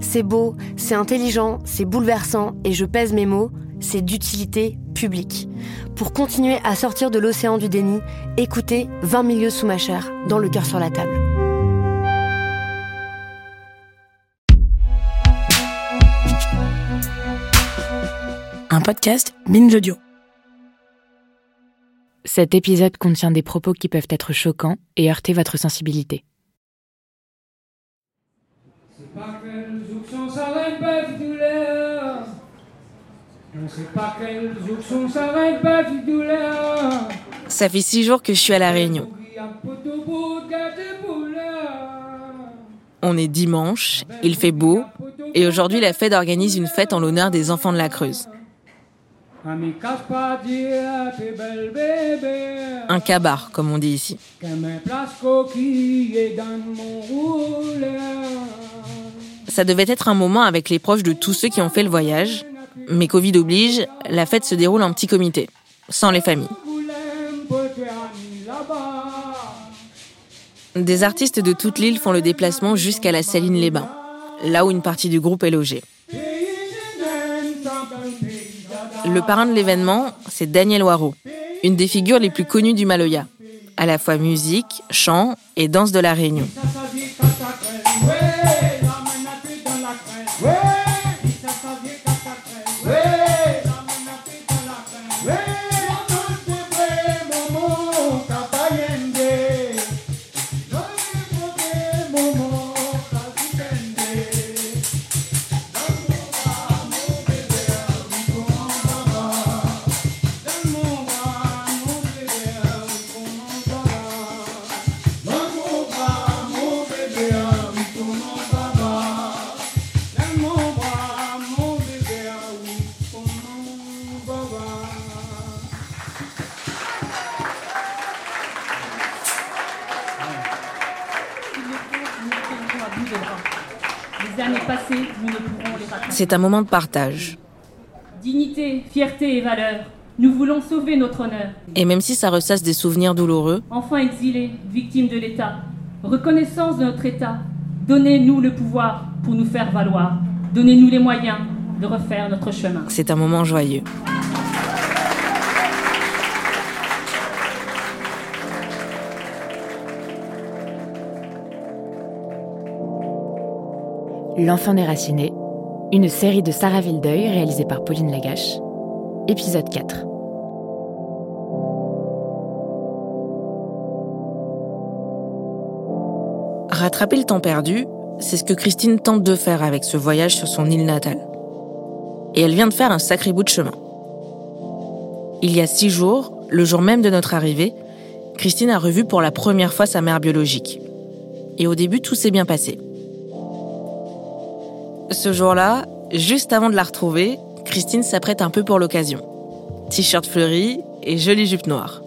C'est beau, c'est intelligent, c'est bouleversant, et je pèse mes mots, c'est d'utilité publique. Pour continuer à sortir de l'océan du déni, écoutez 20 milieux sous ma chair, dans le cœur sur la table. Un podcast Binge Audio. Cet épisode contient des propos qui peuvent être choquants et heurter votre sensibilité. Ça fait six jours que je suis à La Réunion. On est dimanche, il fait beau, et aujourd'hui la Fed organise une fête en l'honneur des enfants de la Creuse. Un cabar, comme on dit ici. Ça devait être un moment avec les proches de tous ceux qui ont fait le voyage, mais Covid oblige, la fête se déroule en petit comité, sans les familles. Des artistes de toute l'île font le déplacement jusqu'à la Saline-les-Bains, là où une partie du groupe est logée. Le parrain de l'événement, c'est Daniel Waro, une des figures les plus connues du Maloya, à la fois musique, chant et danse de la Réunion. C'est un moment de partage. Dignité, fierté et valeur, nous voulons sauver notre honneur. Et même si ça ressasse des souvenirs douloureux, Enfants exilés, victimes de l'État, reconnaissance de notre État, donnez-nous le pouvoir pour nous faire valoir. Donnez-nous les moyens de refaire notre chemin. c'est un moment joyeux. L'enfant déraciné, une série de Sarah Vildeuil réalisée par Pauline Lagache. Épisode 4. Rattraper le temps perdu, c'est ce que Christine tente de faire avec ce voyage sur son île natale. Et elle vient de faire un sacré bout de chemin. Il y a six jours, le jour même de notre arrivée, Christine a revu pour la première fois sa mère biologique. Et au début, tout s'est bien passé. Ce jour-là, juste avant de la retrouver, Christine s'apprête un peu pour l'occasion. T-shirt fleuri et jolie jupe noire.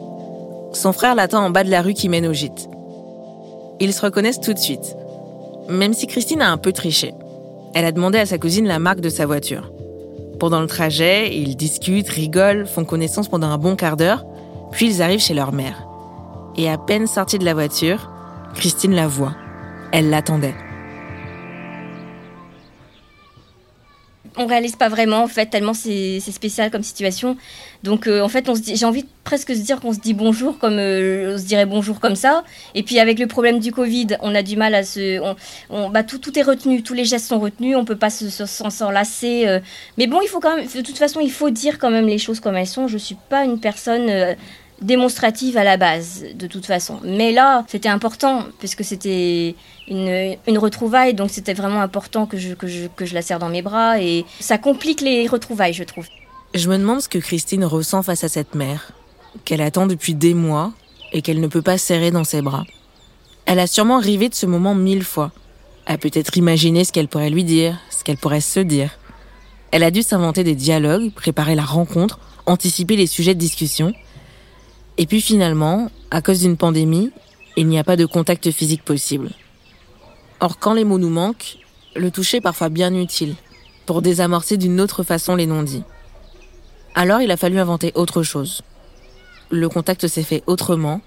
Son frère l'attend en bas de la rue qui mène au gîte. Ils se reconnaissent tout de suite. Même si Christine a un peu triché. Elle a demandé à sa cousine la marque de sa voiture. Pendant le trajet, ils discutent, rigolent, font connaissance pendant un bon quart d'heure, puis ils arrivent chez leur mère. Et à peine sortie de la voiture, Christine la voit. Elle l'attendait. On réalise pas vraiment en fait tellement c'est spécial comme situation. Donc en fait, j'ai envie de presque se dire qu'on se dit bonjour comme on se dirait bonjour comme ça. Et puis avec le problème du Covid, on a du mal à se, on, bah, tout, tout est retenu, tous les gestes sont retenus, on peut pas s'en se, lasser. mais bon, il faut quand même, de toute façon, il faut dire quand même les choses comme elles sont. Je suis pas une personne démonstrative à la base, de toute façon. Mais là, c'était important, puisque c'était une, retrouvaille, donc c'était vraiment important que je, que, je, que je la serre dans mes bras, et ça complique les retrouvailles, je trouve. Je me demande ce que Christine ressent face à cette mère, qu'elle attend depuis des mois, et qu'elle ne peut pas serrer dans ses bras. Elle a sûrement rêvé de ce moment mille fois, a peut-être imaginé ce qu'elle pourrait lui dire, ce qu'elle pourrait se dire. Elle a dû s'inventer des dialogues, préparer la rencontre, anticiper les sujets de discussion, et puis finalement, à cause d'une pandémie, il n'y a pas de contact physique possible. Or, quand les mots nous manquent, le toucher est parfois bien utile pour désamorcer d'une autre façon les non-dits. Alors, il a fallu inventer autre chose. Le contact s'est fait autrement,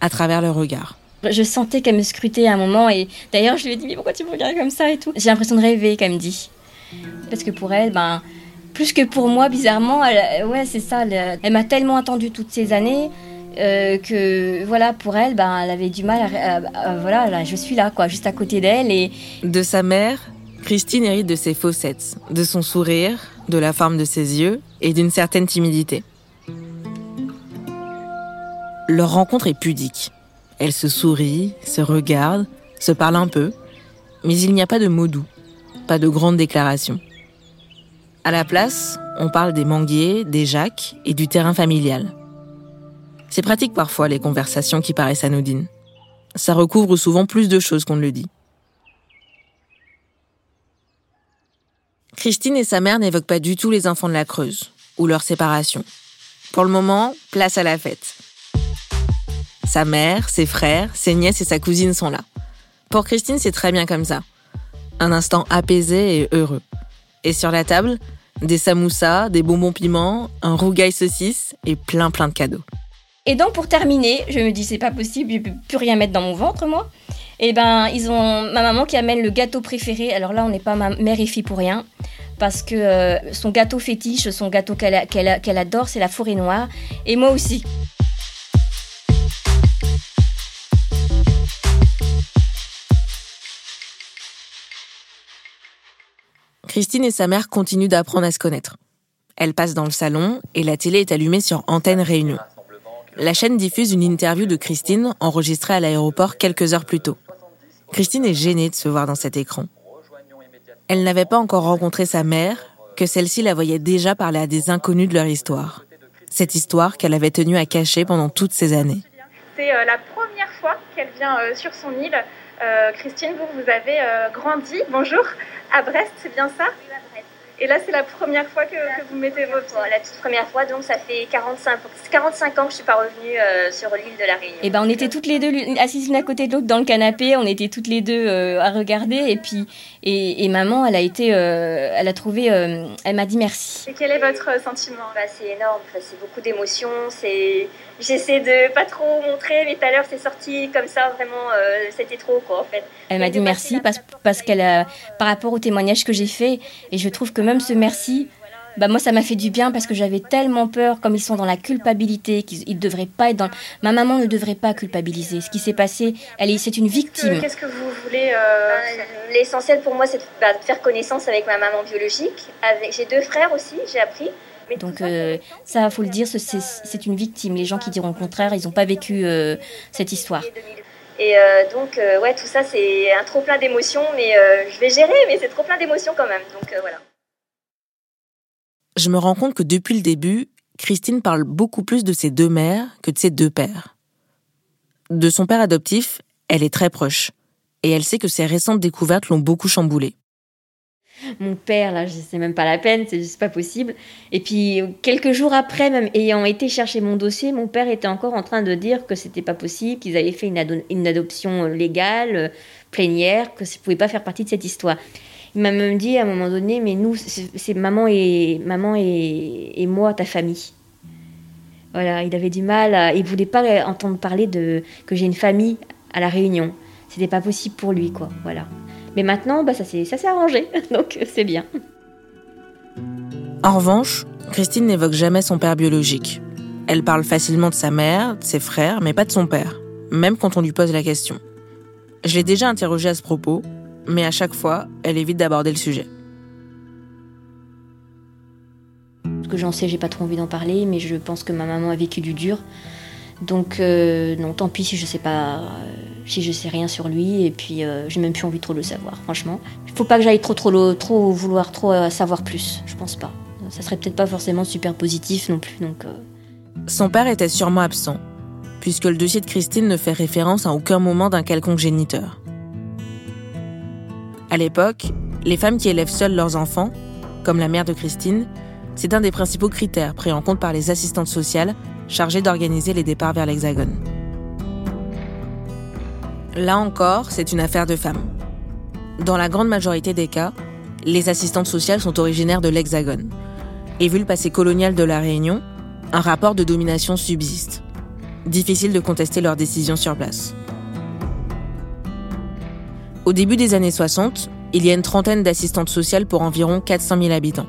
à travers le regard. Je sentais qu'elle me scrutait à un moment et d'ailleurs je lui ai dit mais pourquoi tu me regardes comme ça et tout? J'ai l'impression de rêver qu'elle me dit. Parce que pour elle, ben, plus que pour moi, bizarrement, ouais, c'est ça. Elle, m'a tellement attendu toutes ces années. Euh, que voilà pour elle ben elle avait du mal à, voilà là, je suis là quoi juste à côté d'elle et de sa mère Christine hérite de ses faussettes de son sourire de la forme de ses yeux et d'une certaine timidité leur rencontre est pudique elle se sourit se regarde se parle un peu mais il n'y a pas de mots doux pas de grandes déclarations à la place, on parle des manguiers, des jacques et du terrain familial. C'est pratique parfois les conversations qui paraissent anodines. Ça recouvre souvent plus de choses qu'on ne le dit. Christine et sa mère n'évoquent pas du tout les enfants de la Creuse ou leur séparation. Pour le moment, place à la fête. Sa mère, ses frères, ses nièces et sa cousine sont là. Pour Christine, c'est très bien comme ça. Un instant apaisé et heureux. Et sur la table, des samoussas, des bonbons piments, un rougail saucisse et plein plein de cadeaux. Et donc pour terminer, je me dis c'est pas possible, je peux plus rien mettre dans mon ventre moi. Et eh ben ils ont ma maman qui amène le gâteau préféré. Alors là on n'est pas ma mère et fille pour rien parce que euh, son gâteau fétiche, son gâteau qu'elle adore, c'est la forêt noire et moi aussi. Christine et sa mère continuent d'apprendre à se connaître. Elles passent dans le salon et la télé est allumée sur Antenne Réunion. La chaîne diffuse une interview de Christine enregistrée à l'aéroport quelques heures plus tôt. Christine est gênée de se voir dans cet écran. Elle n'avait pas encore rencontré sa mère, que celle-ci la voyait déjà parler à des inconnus de leur histoire. Cette histoire qu'elle avait tenue à cacher pendant toutes ces années. C'est euh, la première fois qu'elle vient euh, sur son île. Euh, Christine, vous, vous avez grandi. Bonjour à Brest, c'est bien ça? Oui, à Brest. Et là, c'est la première fois que, que vous mettez vos pieds? La toute première fois, donc ça fait 45, 45 ans que je suis pas revenue euh, sur l'île de la Réunion. Et eh ben, on était toutes les deux assises l'une à côté de l'autre dans le canapé, on était toutes les deux euh, à regarder, et puis et, et, maman, elle a été, euh, elle a trouvé, elle m'a dit merci. Et quel est votre sentiment? Bah, C'est énorme, c'est beaucoup d'émotions, c'est J'essaie de pas trop montrer, mais tout à l'heure c'est sorti comme ça, vraiment, c'était trop quoi en fait. Elle m'a dit merci parce, parce qu'elle a, par rapport au témoignage que j'ai fait, et je trouve que même ce merci, bah moi ça m'a fait du bien parce que j'avais tellement peur, comme ils sont dans la culpabilité, qu'ils ne devraient pas être dans... Ma maman ne devrait pas culpabiliser. Ce qui s'est passé, elle est, c'est une victime. Qu'est-ce que vous voulez euh, euh, L'essentiel pour moi, c'est bah, de, faire connaissance avec ma maman biologique. Avec... J'ai deux frères aussi, j'ai appris. Donc euh, ça, faut le dire, c'est une victime. Les gens qui diront le contraire, ils n'ont pas vécu cette histoire. Et donc, ouais, tout ça, c'est un trop plein d'émotions, mais je vais gérer, mais c'est trop plein d'émotions quand même. Donc voilà je me rends compte que depuis le début, Christine parle beaucoup plus de ses deux mères que de ses deux pères. De son père adoptif, elle est très proche, et elle sait que ses récentes découvertes l'ont beaucoup chamboulée. Mon père, là, sais même pas la peine, c'est juste pas possible. Et puis, quelques jours après, même ayant été chercher mon dossier, mon père était encore en train de dire que c'était pas possible, qu'ils avaient fait une, adoption légale, euh, plénière, que ça pouvait pas faire partie de cette histoire. Il m'a même dit à un moment donné, mais nous, c'est maman et maman et, moi, ta famille. Voilà, il avait du mal, il voulait pas entendre parler de que j'ai une famille à la Réunion. C'était pas possible pour lui, quoi. Voilà. Mais maintenant, bah, ça s'est arrangé, donc c'est bien. En revanche, Christine n'évoque jamais son père biologique. Elle parle facilement de sa mère, de ses frères, mais pas de son père, même quand on lui pose la question. Je l'ai déjà interrogée à ce propos, mais à chaque fois, elle évite d'aborder le sujet. Ce que j'en sais, j'ai pas trop envie d'en parler, mais je pense que ma maman a vécu du dur. Donc euh, non, tant pis si je sais pas, euh, si je sais rien sur lui, et puis euh, j'ai même plus envie trop de le savoir, franchement. Il faut pas que j'aille trop, trop, trop vouloir trop euh, savoir plus, je pense pas. Ça serait peut-être pas forcément super positif non plus, donc. euh, Son père était sûrement absent, puisque le dossier de Christine ne fait référence à aucun moment d'un quelconque géniteur. À l'époque, les femmes qui élèvent seules leurs enfants, comme la mère de Christine, c'est un des principaux critères pris en compte par les assistantes sociales chargées d'organiser les départs vers l'Hexagone. Là encore, c'est une affaire de femmes. Dans la grande majorité des cas, les assistantes sociales sont originaires de l'Hexagone. Et vu le passé colonial de la Réunion, un rapport de domination subsiste. Difficile de contester leurs décisions sur place. Au début des années 60, il y a une trentaine d'assistantes sociales pour environ 400 000 habitants.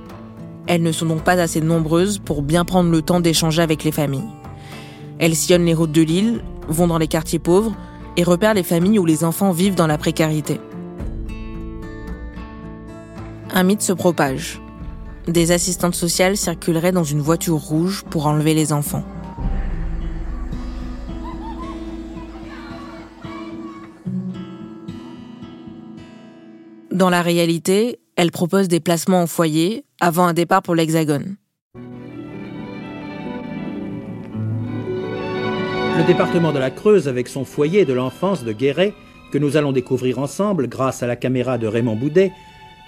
Elles ne sont donc pas assez nombreuses pour bien prendre le temps d'échanger avec les familles. Elles sillonnent les routes de l'île, vont dans les quartiers pauvres et repèrent les familles où les enfants vivent dans la précarité. Un mythe se propage. Des assistantes sociales circuleraient dans une voiture rouge pour enlever les enfants. Dans la réalité, elles proposent des placements en foyer avant un départ pour l'Hexagone. Le département de la Creuse, avec son foyer de l'enfance de Guéret, que nous allons découvrir ensemble grâce à la caméra de Raymond Boudet,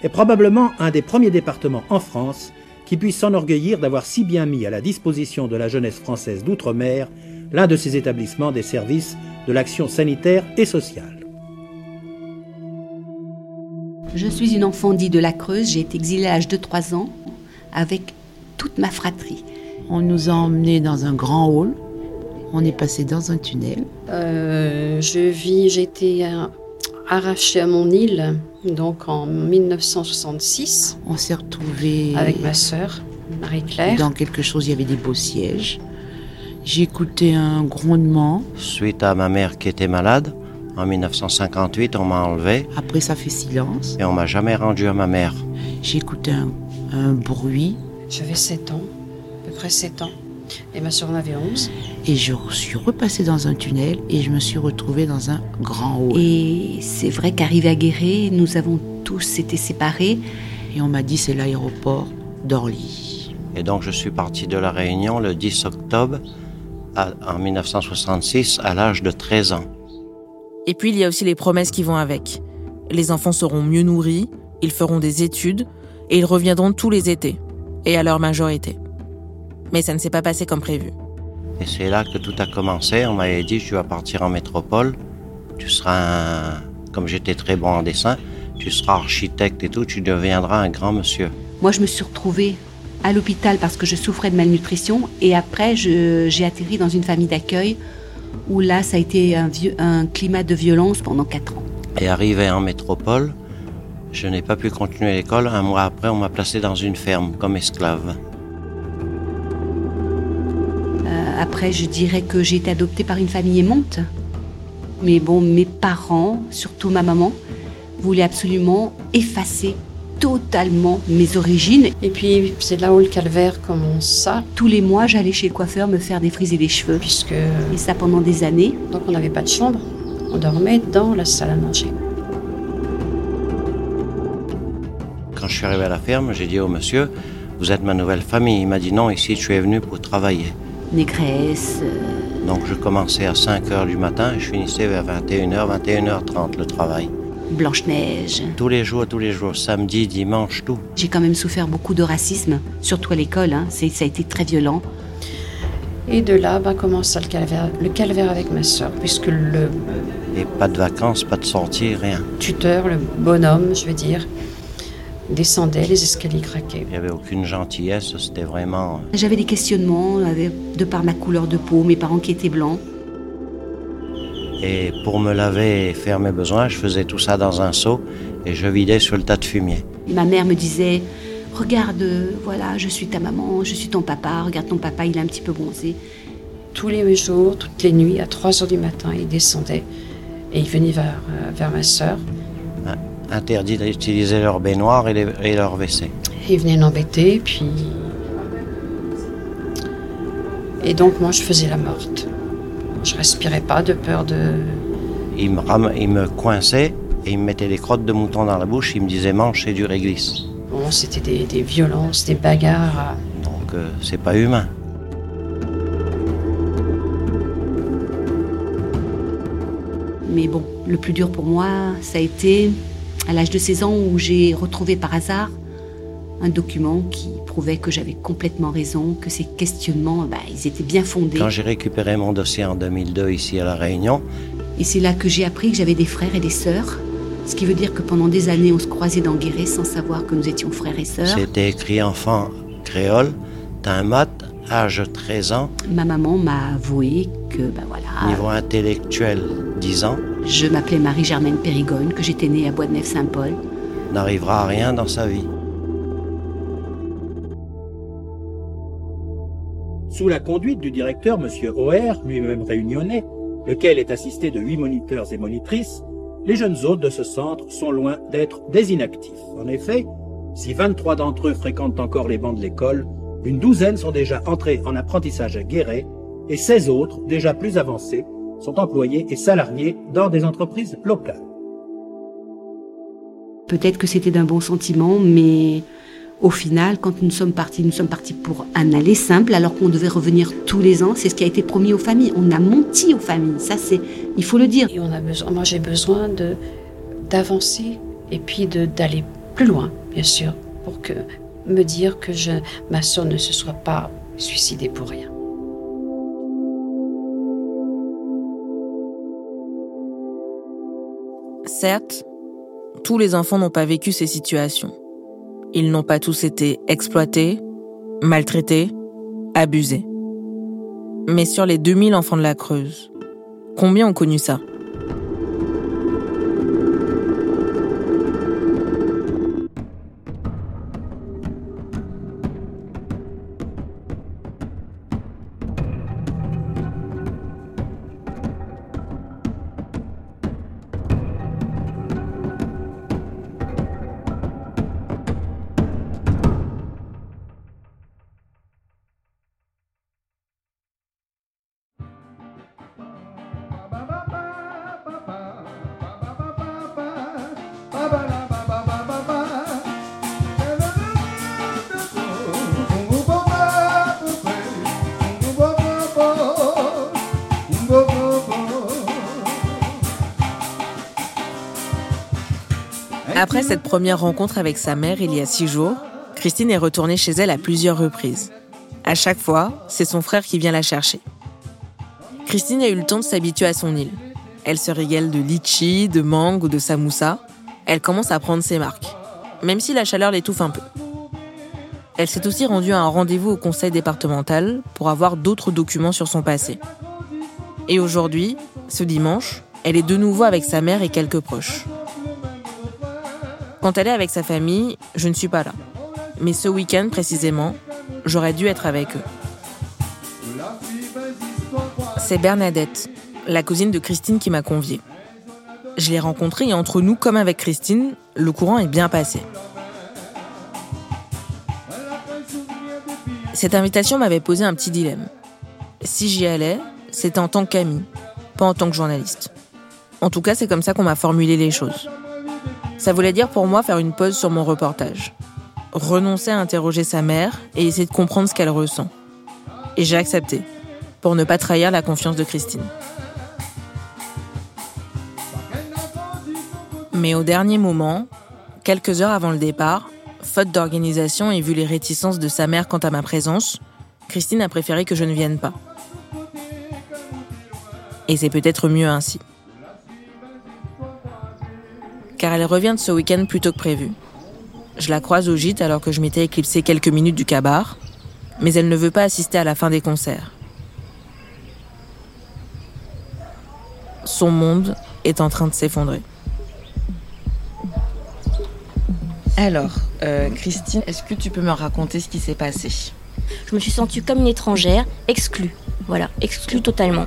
est probablement un des premiers départements en France qui puisse s'enorgueillir d'avoir si bien mis à la disposition de la jeunesse française d'outre-mer l'un de ses établissements des services de l'action sanitaire et sociale. Je suis une enfant dite de la Creuse. J'ai été exilée à l'âge de 3 ans avec toute ma fratrie. On nous a emmenés dans un grand hall. On est passé dans un tunnel. Euh, je vis, j'ai été euh, arrachée à mon île, donc en 1966. On s'est retrouvés avec ma sœur, Marie-Claire. Dans quelque chose, il y avait des beaux sièges. J'ai écouté un grondement. Suite à ma mère qui était malade, en 1958, on m'a enlevé. Après, ça fait silence. Et on m'a jamais rendu à ma mère. J'ai écouté un, un bruit. J'avais 7 ans, à peu près 7 ans. Et ma soeur en avait 11. Et je suis repassée dans un tunnel et je me suis retrouvée dans un grand hall. Et c'est vrai qu'arrivé à Guéret, nous avons tous été séparés. Et on m'a dit c'est l'aéroport d'Orly. Et donc je suis parti de la Réunion le 10 octobre à, en 1966 à l'âge de 13 ans. Et puis il y a aussi les promesses qui vont avec. Les enfants seront mieux nourris, ils feront des études et ils reviendront tous les étés, et à leur majorité. Mais ça ne s'est pas passé comme prévu. Et c'est là que tout a commencé. On m'avait dit tu vas partir en métropole, tu seras un... comme j'étais très bon en dessin, tu seras architecte et tout, tu deviendras un grand monsieur. Moi, je me suis retrouvée à l'hôpital parce que je souffrais de malnutrition et après, j'ai atterri dans une famille d'accueil où là, ça a été un, vieux, un climat de violence pendant quatre ans. Et arrivé en métropole, je n'ai pas pu continuer l'école. Un mois après, on m'a placé dans une ferme comme esclave. Après, je dirais que j'ai été adoptée par une famille aimante. Mais bon, mes parents, surtout ma maman, voulaient absolument effacer totalement mes origines. Et puis, c'est là où le calvaire commence ça. Tous les mois, j'allais chez le coiffeur me faire défriser les cheveux. Puisque... Et ça pendant des années. Donc, on n'avait pas de chambre. On dormait dans la salle à manger. Quand je suis arrivé à la ferme, j'ai dit au monsieur, vous êtes ma nouvelle famille. Il m'a dit non, ici, je suis venu pour travailler. Négresse. Euh... Donc, je commençais à 5 h du matin et je finissais vers 21h, 21h30 le travail. Blanche-Neige. Tous les jours, tous les jours, samedi, dimanche, tout. J'ai quand même souffert beaucoup de racisme, surtout à l'école. Hein. Ça a été très violent. Et de là, bah, commence le calvaire, le calvaire avec ma soeur, puisque le. Et pas de vacances, pas de sortie, rien. Tuteur, le bonhomme, je veux dire, descendait, les escaliers craquaient. Il n'y avait aucune gentillesse, c'était vraiment. J'avais des questionnements de par ma couleur de peau, mes parents qui étaient blancs. Et pour me laver et faire mes besoins, je faisais tout ça dans un seau et je vidais sur le tas de fumier. Et ma mère me disait Regarde, euh, voilà, je suis ta maman, je suis ton papa, regarde ton papa, il est un petit peu bronzé. Tous les jours, toutes les nuits, à 3 heures du matin, il descendait et il venait vers, euh, vers ma sœur. Interdit d'utiliser leur baignoire et, les- et leur WC. Il venait l'embêter, puis. Et donc, moi, je faisais la morte. Je respirais pas de peur de. Il me, ram- il me coinçait et il me mettait des crottes de mouton dans la bouche. Il me disait mange, c'est du réglisse. Bon, c'était des, des violences, des bagarres. Donc euh, c'est pas humain. Mais bon, le plus dur pour moi, ça a été à l'âge de 16 ans où j'ai retrouvé par hasard un document qui prouvait que j'avais complètement raison, que ces questionnements, bah, ils étaient bien fondés. Quand j'ai récupéré mon dossier en 2002 ici à La Réunion, Et c'est là que j'ai appris que j'avais des frères et des sœurs. Ce qui veut dire que pendant des années, on se croisait dans Guéret sans savoir que nous étions frères et sœurs. c'était écrit enfant créole, t'as un mat, âge 13 ans, Ma maman m'a avoué que, ben voilà, niveau intellectuel 10 ans, je m'appelais Marie-Germaine Périgone, que j'étais née à Bois-de-Neuf-Saint-Paul. n'arrivera à rien dans sa vie. Sous la conduite du directeur, M. OR, lui-même réunionnais, lequel est assisté de huit moniteurs et monitrices, les jeunes hôtes de ce centre sont loin d'être des inactifs. En effet, si 23 d'entre eux fréquentent encore les bancs de l'école, une douzaine sont déjà entrés en apprentissage à Guéret et 16 autres, déjà plus avancés, sont employés et salariés dans des entreprises locales. Peut-être que c'était d'un bon sentiment, mais au final, quand nous sommes partis, nous sommes partis pour un aller simple, alors qu'on devait revenir tous les ans. C'est ce qui a été promis aux familles. On a menti aux familles. Ça, c'est, il faut le dire. Et on a besoin, moi, j'ai besoin de d'avancer et puis de d'aller plus loin, bien sûr, pour que me dire que ma soeur ne se soit pas suicidée pour rien. Certes, tous les enfants n'ont pas vécu ces situations. Ils n'ont pas tous été exploités, maltraités, abusés. Mais sur les 2000 enfants de la Creuse, combien ont connu ça? Après cette première rencontre avec sa mère il y a six jours, Christine est retournée chez elle à plusieurs reprises. À chaque fois, c'est son frère qui vient la chercher. Christine a eu le temps de s'habituer à son île. Elle se régale de litchi, de mangue ou de samoussa. Elle commence à prendre ses marques, même si la chaleur l'étouffe un peu. Elle s'est aussi rendue à un rendez-vous au conseil départemental pour avoir d'autres documents sur son passé. Et aujourd'hui, ce dimanche, elle est de nouveau avec sa mère et quelques proches. Quand elle est avec sa famille, je ne suis pas là. Mais ce week-end précisément, j'aurais dû être avec eux. C'est Bernadette, la cousine de Christine qui m'a conviée. Je l'ai rencontrée et entre nous, comme avec Christine, le courant est bien passé. Cette invitation m'avait posé un petit dilemme. Si j'y allais, c'était en tant qu'amie, pas en tant que journaliste. En tout cas, c'est comme ça qu'on m'a formulé les choses. Ça voulait dire pour moi faire une pause sur mon reportage. Renoncer à interroger sa mère et essayer de comprendre ce qu'elle ressent. Et j'ai accepté, pour ne pas trahir la confiance de Christine. Mais au dernier moment, quelques heures avant le départ, faute d'organisation et vu les réticences de sa mère quant à ma présence, Christine a préféré que je ne vienne pas. Et c'est peut-être mieux ainsi. Car elle revient de ce week-end plus tôt que prévu. Je la croise au gîte alors que je m'étais éclipsé quelques minutes du cabar, mais elle ne veut pas assister à la fin des concerts. Son monde est en train de s'effondrer. Alors, euh, Christine, est-ce que tu peux me raconter ce qui s'est passé? Je me suis sentie comme une étrangère, exclue. Voilà, exclue totalement.